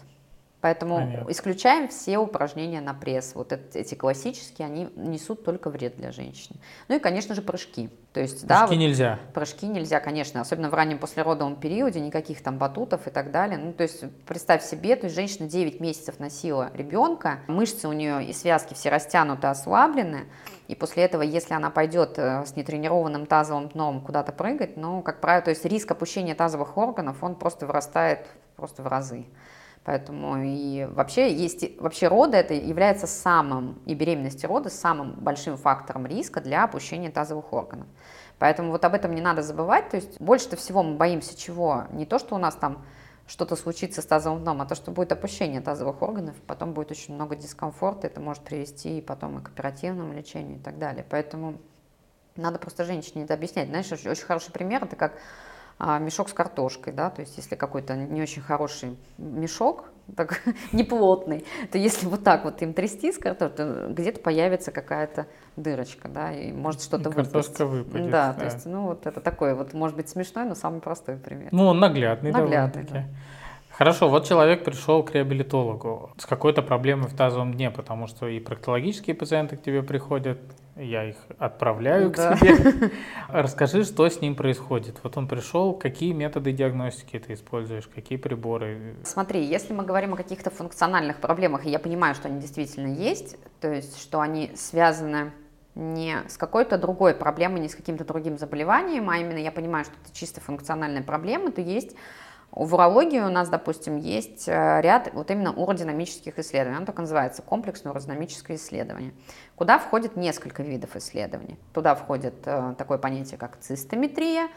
Поэтому Понятно. исключаем все упражнения на пресс. Вот эти классические, они несут только вред для женщины. Ну и, конечно же, прыжки. То есть, прыжки да, нельзя. Прыжки нельзя, конечно, особенно в раннем послеродовом периоде, никаких там батутов и так далее. Ну, то есть, представь себе, то есть женщина 9 месяцев носила ребенка, мышцы у нее и связки все растянуты, ослаблены, и после этого, если она пойдет э, с нетренированным тазовым дном куда-то прыгать, ну, как правило, то есть риск опущения тазовых органов, он просто вырастает просто в разы. Поэтому и вообще есть вообще роды это является самым и беременность рода самым большим фактором риска для опущения тазовых органов. Поэтому вот об этом не надо забывать. То есть больше всего мы боимся чего? Не то, что у нас там что-то случится с тазовым дном, а то, что будет опущение тазовых органов, потом будет очень много дискомфорта, это может привести и потом и к оперативному лечению и так далее. Поэтому Надо просто женщине это объяснять. Знаешь, очень, хороший пример, это как мешок с картошкой, да, то есть если какой-то не очень хороший мешок, так, неплотный, то если вот так вот им трясти с картошкой, то где-то появится какая-то дырочка, да, и может что-то выпасть. Картошка выпадет. Да, да, то есть, ну вот это такой вот, может быть, смешной, но самый простой пример. Ну, он наглядный, Наглядный, довольно-таки. Хорошо, вот человек пришел к реабилитологу с какой-то проблемой в тазовом дне, потому что и проктологические пациенты к тебе приходят, я их отправляю Да. к тебе. Расскажи, что с ним происходит. Вот он пришел, какие методы диагностики ты используешь, какие приборы? Смотри, если мы говорим о каких-то функциональных проблемах, и я понимаю, что они действительно есть, то есть что они связаны не с какой-то другой проблемой, не с каким-то другим заболеванием, а именно я понимаю, что это чисто функциональная проблема, то есть в урологии у нас, допустим, есть э, ряд вот именно уродинамических исследований. Оно так называется комплексное уродинамическое исследование, куда входит несколько видов исследований. Туда входит э, такое понятие, как цистометрия,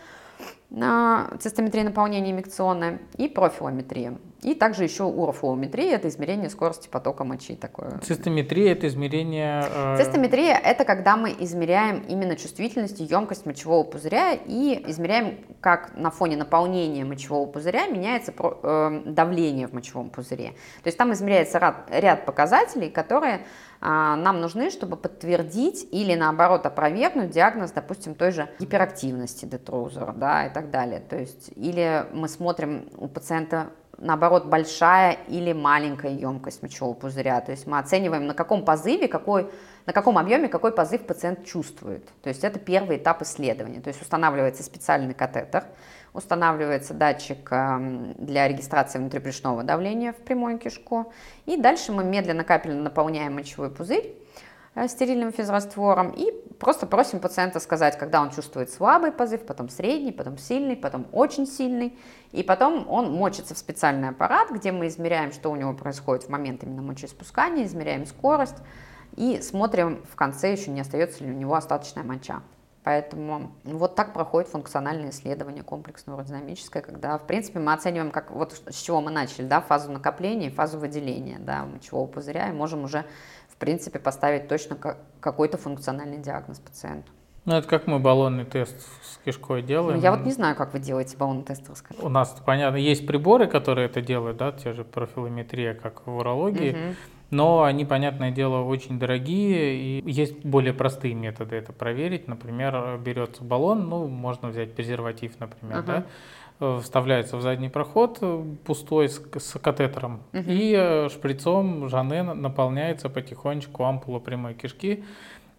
цистометрия наполнения инъекционная и профилометрия. И также еще урофлоуметрия, это измерение скорости потока мочи такое. Цистометрия – это измерение… э, Цистометрия – это когда мы измеряем именно чувствительность и емкость мочевого пузыря и измеряем, как на фоне наполнения мочевого пузыря меняется э, давление в мочевом пузыре. То есть там измеряется ряд, показателей, которые нам нужны, чтобы подтвердить или наоборот опровергнуть диагноз, допустим, той же гиперактивности детрузера, да, и так далее. То есть или мы смотрим у пациента наоборот, большая или маленькая емкость мочевого пузыря. То есть мы оцениваем, на каком позыве, какой, на каком объеме какой позыв пациент чувствует. То есть это первый этап исследования. То есть устанавливается специальный катетер, устанавливается датчик эм, для регистрации внутрибрюшного давления в прямую кишку. И дальше мы медленно капельно наполняем мочевой пузырь э, стерильным физраствором и просто просим пациента сказать, когда он чувствует слабый позыв, потом средний, потом сильный, потом очень сильный, и потом он мочится в специальный аппарат, где мы измеряем, что у него происходит в момент именно мочеиспускания, измеряем скорость и смотрим в конце, еще не остается ли у него остаточная моча. Поэтому вот так проходит функциональное исследование комплексное динамическое, когда, в принципе, мы оцениваем, как вот с чего мы начали, да, фазу накопления и фазу выделения, да, мочевого пузыря, и можем уже, в принципе, поставить точно ка- какой-то функциональный диагноз пациенту. Ну, это как мы баллонный тест с кишкой Ну, делаем. я вот не знаю, как вы делаете баллонный тест, расскажи. У нас, понятно, есть приборы, которые это делают, да, те же профилометрия, как в урологии, Мгм. Но они, понятное дело, очень дорогие, и есть более простые методы это проверить. Например, берется баллон, ну, можно взять презерватив, например, Ага. да, э, вставляется в задний проход э, пустой с, с катетером, Мгм. и э, шприцом Жанне наполняется потихонечку ампула прямой кишки,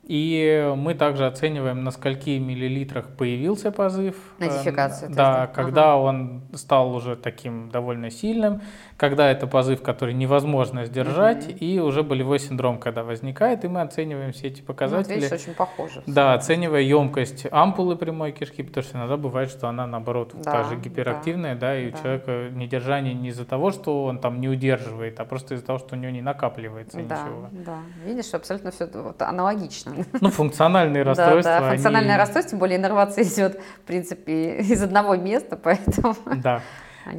и мы также оцениваем, на скольки миллилитрах появился позыв. Нотификация Э, теста. Да, Ага. когда он стал уже таким довольно сильным, когда это позыв, который невозможно сдержать, Мгм. и уже болевой синдром, когда возникает, и мы оцениваем все эти Ну, вот показатели. видишь, очень похоже. Да, оценивая емкость ампулы прямой кишки, потому что иногда бывает, что она наоборот Да, та же гиперактивная, да, и да. у человека недержание не из-за того, что он там не удерживает, а просто из-за того, что у него не накапливается Да, ничего. да. Видишь, абсолютно все вот аналогично. Ну, функциональные Да, расстройства. да, функциональное они- расстройство, тем более иннервация идет, в принципе, из одного места, поэтому Да.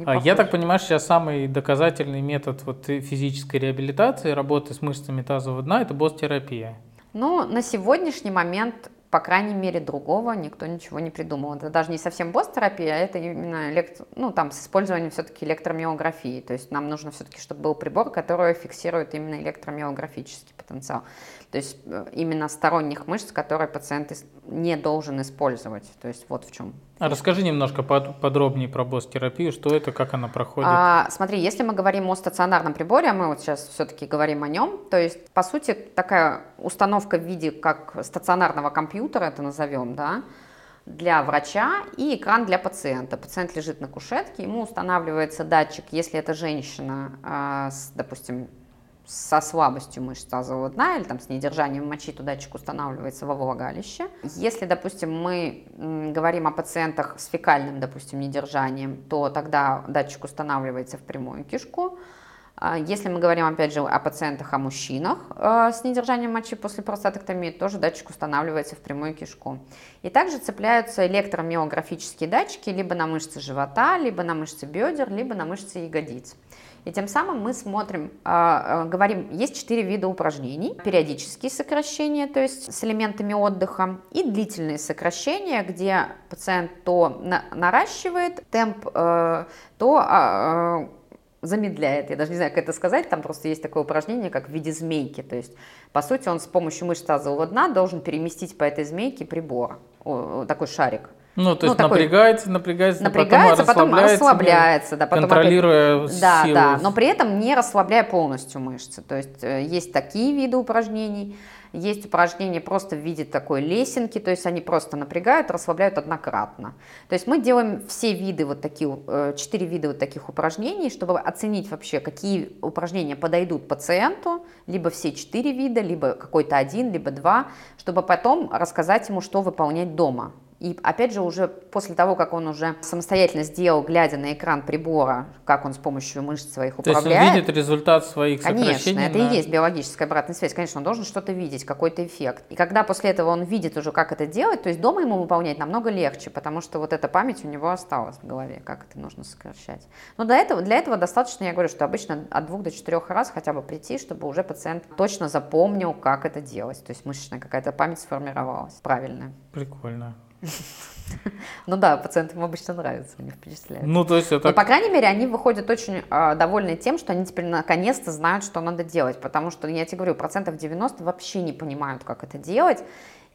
А, Я так понимаю, сейчас самый доказательный метод вот физической реабилитации, работы с мышцами тазового дна, это босс-терапия. Ну, на сегодняшний момент, по крайней мере, другого никто ничего не придумал. Это даже не совсем босс-терапия, а это именно элект... ну, там, с использованием все-таки электромиографии. То есть нам нужно все-таки, чтобы был прибор, который фиксирует именно электромиографический потенциал. То есть э, именно сторонних мышц, которые пациент не должен использовать. То есть вот в чем Расскажи немножко под- подробнее про босс-терапию, что это, как она проходит. А, смотри, если мы говорим о стационарном приборе, а мы вот сейчас все-таки говорим о нем, то есть, по сути, такая установка в виде как стационарного компьютера, это назовем, да, для врача и экран для пациента. Пациент лежит на кушетке, ему устанавливается датчик, если это женщина, а, допустим, со слабостью мышц тазового дна или там с недержанием мочи, то датчик устанавливается во влагалище. Если, допустим, мы говорим о пациентах с фекальным, допустим, недержанием, то тогда датчик устанавливается в прямую кишку. А Если мы говорим, опять же, о пациентах, о мужчинах э, с недержанием мочи после простатоктомии, тоже датчик устанавливается в прямую кишку. И также цепляются электромиографические датчики либо на мышцы живота, либо на мышцы бедер, либо на мышцы ягодиц. И тем самым мы смотрим, а, а, говорим, есть четыре вида упражнений. Периодические сокращения, то есть с элементами отдыха, и длительные сокращения, где пациент то наращивает темп, э, то а, замедляет, я даже не знаю, как это сказать, там просто есть такое упражнение, как в виде змейки, то есть, по сути, он с помощью мышц тазового дна должен переместить по этой змейке прибор, такой шарик. Ну, то есть ну, напрягается, напрягается, напрягается, потом, потом расслабляется, да, потом контролируя опять, да, силу. Да, но при этом не расслабляя полностью мышцы. То есть э, есть такие виды упражнений, есть упражнения просто в виде такой лесенки, то есть они просто напрягают, расслабляют однократно. То есть мы делаем все виды вот такие, э, четыре вида вот таких упражнений, чтобы оценить вообще, какие упражнения подойдут пациенту, либо все четыре вида, либо какой-то один, либо два, чтобы потом рассказать ему, что выполнять дома. И опять же, уже после того, как он уже самостоятельно сделал, глядя на экран прибора, как он с помощью мышц своих управляет. То есть он видит результат своих сокращений? Конечно, это на... и есть биологическая обратная связь. Конечно, он должен что-то видеть, какой-то эффект. И когда после этого он видит уже, как это делать, то есть дома ему выполнять намного легче, потому что вот эта память у него осталась в голове, как это нужно сокращать. Но для этого, для этого достаточно, я говорю, что обычно от двух до четырех раз хотя бы прийти, чтобы уже пациент точно запомнил, как это делать. То есть мышечная какая-то память сформировалась правильная. Прикольно. Ну да, пациентам обычно нравится, они впечатляют. Ну, то есть это... Но, по крайней мере, они выходят очень э, довольны тем, что они теперь наконец-то знают, что надо делать, потому что, я тебе говорю, процентов 90 вообще не понимают, как это делать,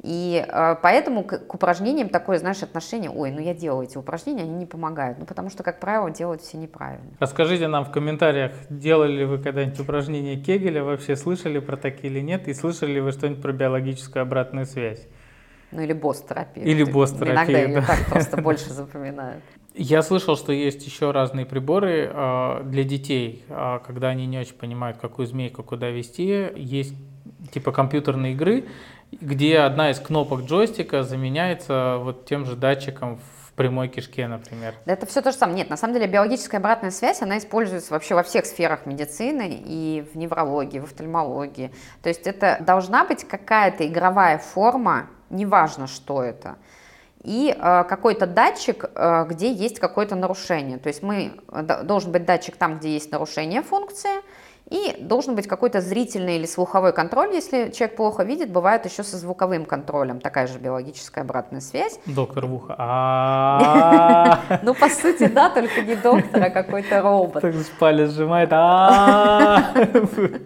и э, поэтому к, к упражнениям такое, знаешь, отношение, ой, ну я делаю эти упражнения, они не помогают, ну потому что, как правило, делают все неправильно. Расскажите нам в комментариях, делали ли вы когда-нибудь упражнения Кегеля, вообще слышали про такие или нет, и слышали ли вы что-нибудь про биологическую обратную связь? Ну или босс-терапия. Или босс-терапия, Иногда да. ее так просто больше запоминают. Я слышал, что есть еще разные приборы э, для детей, э, когда они не очень понимают, какую змейку куда вести. Есть типа компьютерные игры, где одна из кнопок джойстика заменяется вот тем же датчиком в прямой кишке, например. Это все то же самое. Нет, на самом деле биологическая обратная связь, она используется вообще во всех сферах медицины и в неврологии, в офтальмологии. То есть это должна быть какая-то игровая форма неважно, что это. И э, какой-то датчик, э, где есть какое-то нарушение. То есть мы, э, должен быть датчик там, где есть нарушение функции, и должен быть какой-то зрительный или слуховой контроль, если человек плохо видит, бывает еще со звуковым контролем, такая же биологическая обратная связь. Доктор в ухо. Ну, по сути, да, только не доктор, а какой-то робот. Так палец сжимает.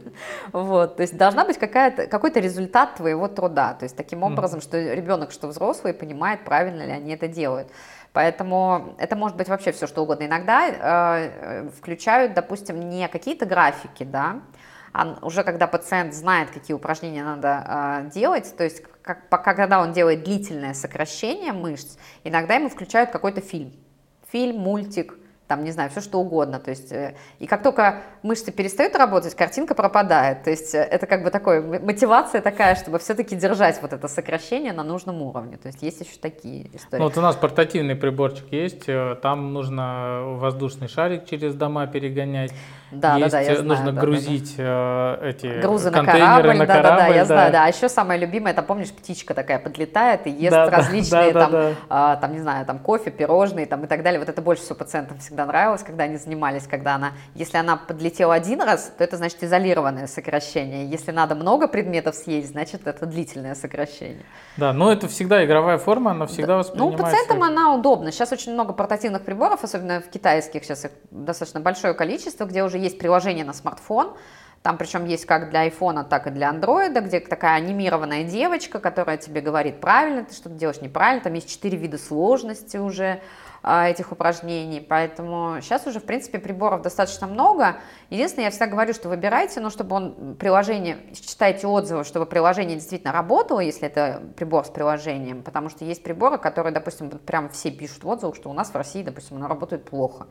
Вот, то есть должна быть какой-то результат твоего труда, то есть таким образом, что ребенок, что взрослый понимает, правильно ли они это делают. Поэтому это может быть вообще все что угодно. Иногда э, включают, допустим, не какие-то графики, да, а уже когда пациент знает, какие упражнения надо э, делать, то есть как, когда он делает длительное сокращение мышц, иногда ему включают какой-то фильм. Фильм, мультик, там, не знаю, все что угодно. То есть, э, и как только мышцы перестают работать, картинка пропадает. То есть э, это как бы такой, мотивация такая, чтобы все-таки держать вот это сокращение на нужном уровне. То есть есть еще такие истории. Ну, вот у нас портативный приборчик есть, э, там нужно воздушный шарик через дома перегонять. Да, есть, да, да, я нужно знаю, грузить да, да. эти грузы на корабль, на да, корабль, да, да, я да. знаю, да. А еще самое любимое, это помнишь, птичка такая подлетает и ест да, различные да, там, да, да. А, там, не знаю, там кофе, пирожные, там и так далее. Вот это больше всего пациентам всегда нравилось, когда они занимались, когда она, если она подлетела один раз, то это значит изолированное сокращение. Если надо много предметов съесть, значит это длительное сокращение. Да, но это всегда игровая форма, она всегда да. воспринимается. Ну, пациентам она удобна. Сейчас очень много портативных приборов, особенно в китайских, сейчас их достаточно большое количество, где уже есть приложение на смартфон, там причем есть как для айфона, так и для андроида, где такая анимированная девочка, которая тебе говорит, правильно ты что-то делаешь, неправильно. Там есть четыре вида сложности уже этих упражнений. Поэтому сейчас уже, в принципе, приборов достаточно много. Единственное, я всегда говорю, что выбирайте, но чтобы он приложение, читайте отзывы, чтобы приложение действительно работало, если это прибор с приложением. Потому что есть приборы, которые, допустим, прям все пишут в что у нас в России, допустим, оно работает плохо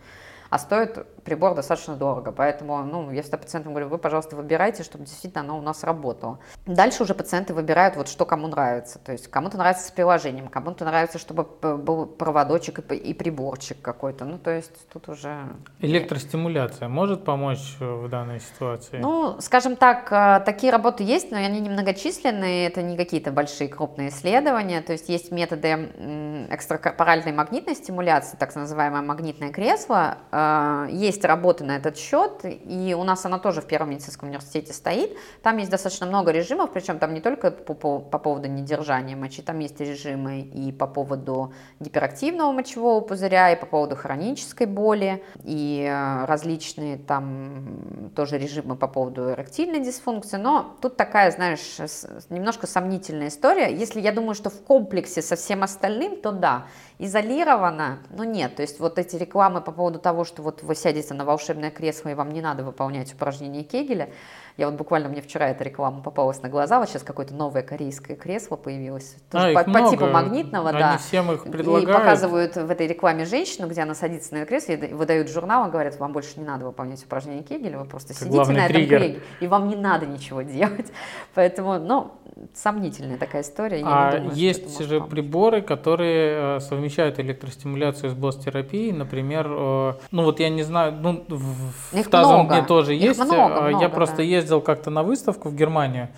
а стоит прибор достаточно дорого. Поэтому, ну, я всегда пациентам говорю, вы, пожалуйста, выбирайте, чтобы действительно оно у нас работало. Дальше уже пациенты выбирают, вот что кому нравится. То есть кому-то нравится с приложением, кому-то нравится, чтобы был проводочек и приборчик какой-то. Ну, то есть тут уже... Электростимуляция может помочь в данной ситуации? Ну, скажем так, э, такие работы есть, но они немногочисленные, это не какие-то большие крупные исследования. То есть есть методы экстракорпоральной магнитной стимуляции, так называемое магнитное кресло, э, э, есть работы на этот счет, и у нас она тоже в Первом медицинском университете стоит. Там есть достаточно много режимов, причем там не только по, по, по поводу недержания мочи, там есть режимы и по поводу гиперактивного мочевого пузыря, и по поводу хронической боли, и э, различные там тоже режимы по поводу эректильной дисфункции. Но тут такая, знаешь, немножко сомнительная история. Если я думаю, что в комплексе со всем остальным, то да. Изолировано, ну нет. То есть вот эти рекламы по поводу того, что вот вы сядете на волшебное кресло и вам не надо выполнять упражнения Кегеля, я вот буквально, мне вчера эта реклама попалась на глаза, вот сейчас какое-то новое корейское кресло появилось, тоже а, по, по типу магнитного, Они да. всем их предлагают. И показывают в этой рекламе женщину, где она садится на кресле, и выдают журнал и говорят, вам больше не надо выполнять упражнения Кегеля, вы просто Это сидите на этом триггер. кресле, и вам не надо ничего делать. Поэтому, ну, сомнительная такая история. Я а думаю, есть же помочь. приборы, которые э, совмещают электростимуляцию с блост-терапией, например, э, ну вот я не знаю, ну в, Их тазом много. мне тоже Их есть, много, а, много, я просто да. ездил как-то на выставку в Германию,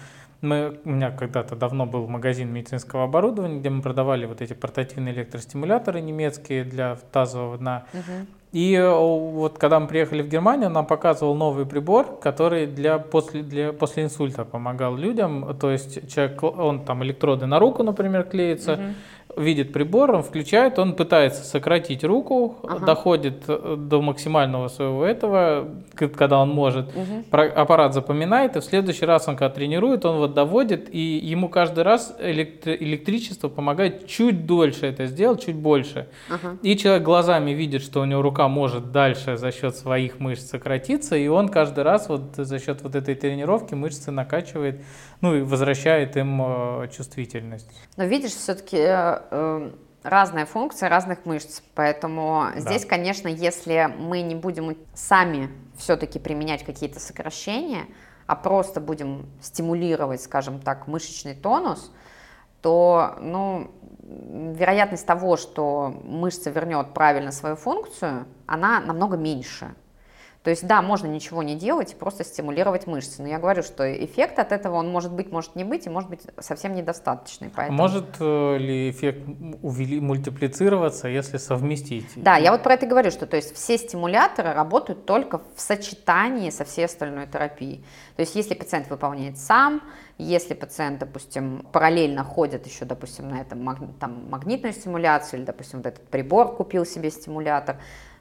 мы, у меня когда-то давно был магазин медицинского оборудования, где мы продавали вот эти портативные электростимуляторы немецкие для тазового дна. Угу. И э, вот когда мы приехали в Германию, нам показывал новый прибор, который для после, для после инсульта помогал людям. То есть человек, он там электроды на руку, например, клеится, угу видит прибор, он включает, он пытается сократить руку, ага. доходит э, до максимального своего этого, когда он может. Угу. Аппарат запоминает, и в следующий раз он когда тренирует, он вот доводит, и ему каждый раз электри- электричество помогает чуть дольше это сделать, чуть больше. Ага. И человек глазами видит, что у него рука может дальше за счет своих мышц сократиться, и он каждый раз вот за счет вот этой тренировки мышцы накачивает ну и возвращает им э, чувствительность. Но видишь, все-таки э, э, разная функция разных мышц, поэтому да. здесь, конечно, если мы не будем сами все-таки применять какие-то сокращения, а просто будем стимулировать, скажем так, мышечный тонус, то, ну, вероятность того, что мышца вернет правильно свою функцию, она намного меньше. То есть, да, можно ничего не делать и просто стимулировать мышцы. Но я говорю, что эффект от этого, он может быть, может не быть, и может быть совсем недостаточный. Поэтому... Может э, ли эффект увели, мультиплицироваться, если совместить? Да, я вот про это говорю, что то есть все стимуляторы работают только в сочетании со всей остальной терапией. То есть если пациент выполняет сам, если пациент, допустим, параллельно ходит еще, допустим, на этом там, магнитную стимуляцию, или, допустим, вот этот прибор купил себе стимулятор,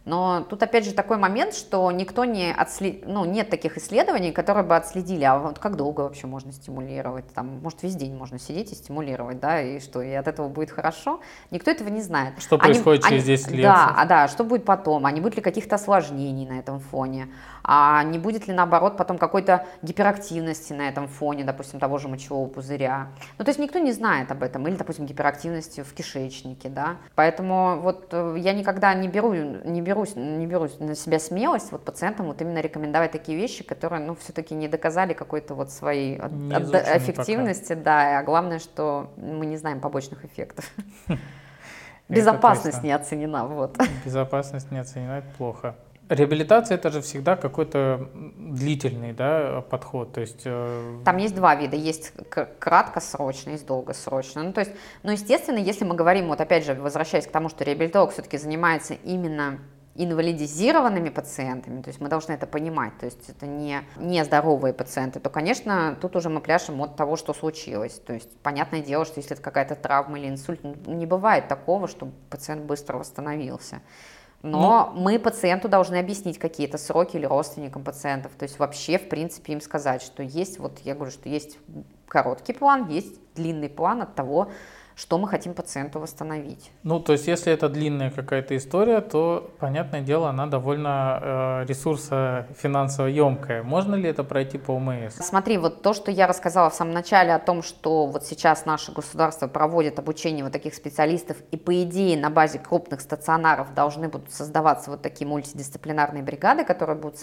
но тут опять же такой момент, что никто не отслед... ну, нет таких исследований, которые бы отследили, а вот как долго вообще можно стимулировать, там, может, весь день можно сидеть и стимулировать, да, и что, и от этого будет хорошо. Никто этого не знает. Что они, происходит через 10 они, лет? Да, а да, что будет потом, а не будет ли каких-то осложнений на этом фоне, а не будет ли, наоборот, потом какой-то гиперактивности на этом фоне, допустим, того же мочевого пузыря. Ну, то есть никто не знает об этом, или, допустим, гиперактивности в кишечнике, да. Поэтому вот э, я никогда не беру, не беру берусь, не берусь на себя смелость вот пациентам вот именно рекомендовать такие вещи, которые, ну, все-таки не доказали какой-то вот своей эффективности, пока. да, а главное, что мы не знаем побочных эффектов. Безопасность не оценена, вот. Безопасность не оценена, это плохо. Реабилитация это же всегда какой-то длительный да, подход. То есть, э... Там есть два вида. Есть краткосрочный, есть долгосрочный. Ну, то есть, ну, естественно, если мы говорим, вот опять же, возвращаясь к тому, что реабилитолог все-таки занимается именно инвалидизированными пациентами, то есть мы должны это понимать, то есть это не, не здоровые пациенты, то, конечно, тут уже мы пляшем от того, что случилось. То есть понятное дело, что если это какая-то травма или инсульт, не бывает такого, чтобы пациент быстро восстановился. Но ну, мы пациенту должны объяснить какие-то сроки или родственникам пациентов. То есть вообще, в принципе, им сказать, что есть, вот я говорю, что есть короткий план, есть длинный план от того, что мы хотим пациенту восстановить. Ну, то есть, если это длинная какая-то история, то, понятное дело, она довольно э, ресурсо финансово емкая. Можно ли это пройти по ОМС? Смотри, вот то, что я рассказала в самом начале о том, что вот сейчас наше государство проводит обучение вот таких специалистов, и по идее на базе крупных стационаров должны будут создаваться вот такие мультидисциплинарные бригады, которые будут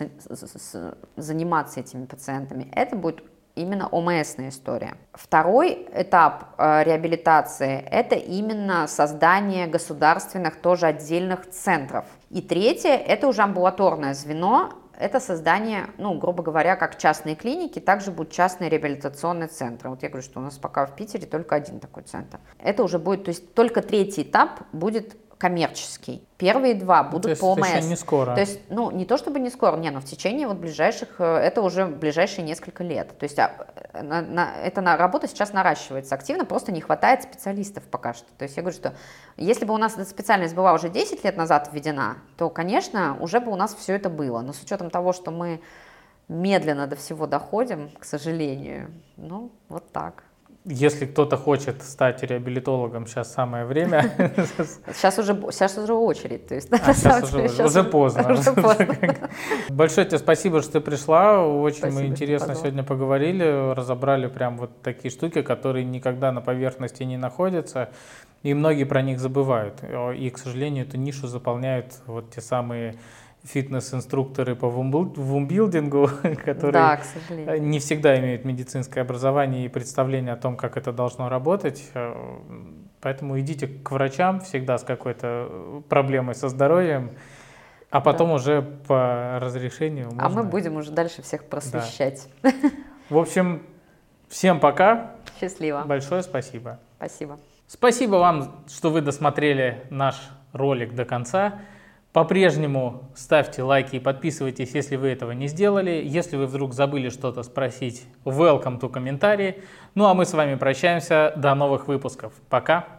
заниматься этими пациентами, это будет именно ОМСная история. Второй этап э, реабилитации – это именно создание государственных тоже отдельных центров. И третье – это уже амбулаторное звено, это создание, ну, грубо говоря, как частные клиники, также будут частные реабилитационные центры. Вот я говорю, что у нас пока в Питере только один такой центр. Это уже будет, то есть только третий этап будет коммерческий. Первые два будут то есть по ОМС. не скоро. То есть, ну, не то чтобы не скоро, не, но в течение вот ближайших, э, это уже ближайшие несколько лет. То есть а, на, на, эта на, работа сейчас наращивается активно, просто не хватает специалистов пока что. То есть я говорю, что если бы у нас эта специальность была уже 10 лет назад введена, то, конечно, уже бы у нас все это было. Но с учетом того, что мы медленно до всего доходим, к сожалению, ну, вот так. Если кто-то хочет стать реабилитологом, сейчас самое время. Сейчас уже, сейчас уже очередь. То есть, а, сейчас уже, деле, сейчас уже поздно. Уже поздно. Большое тебе спасибо, что ты пришла. Очень спасибо, мы интересно сегодня поговорили, разобрали прям вот такие штуки, которые никогда на поверхности не находятся. И многие про них забывают. И, к сожалению, эту нишу заполняют вот те самые фитнес-инструкторы по вумбилдингу, которые да, не всегда имеют медицинское образование и представление о том, как это должно работать. Поэтому идите к врачам всегда с какой-то проблемой со здоровьем, а потом да. уже по разрешению можно... А мы будем уже дальше всех просвещать. Да. В общем, всем пока. Счастливо. Большое спасибо. Спасибо. Спасибо вам, что вы досмотрели наш ролик до конца. По-прежнему ставьте лайки и подписывайтесь, если вы этого не сделали. Если вы вдруг забыли что-то спросить, welcome to комментарии. Ну а мы с вами прощаемся. До новых выпусков. Пока.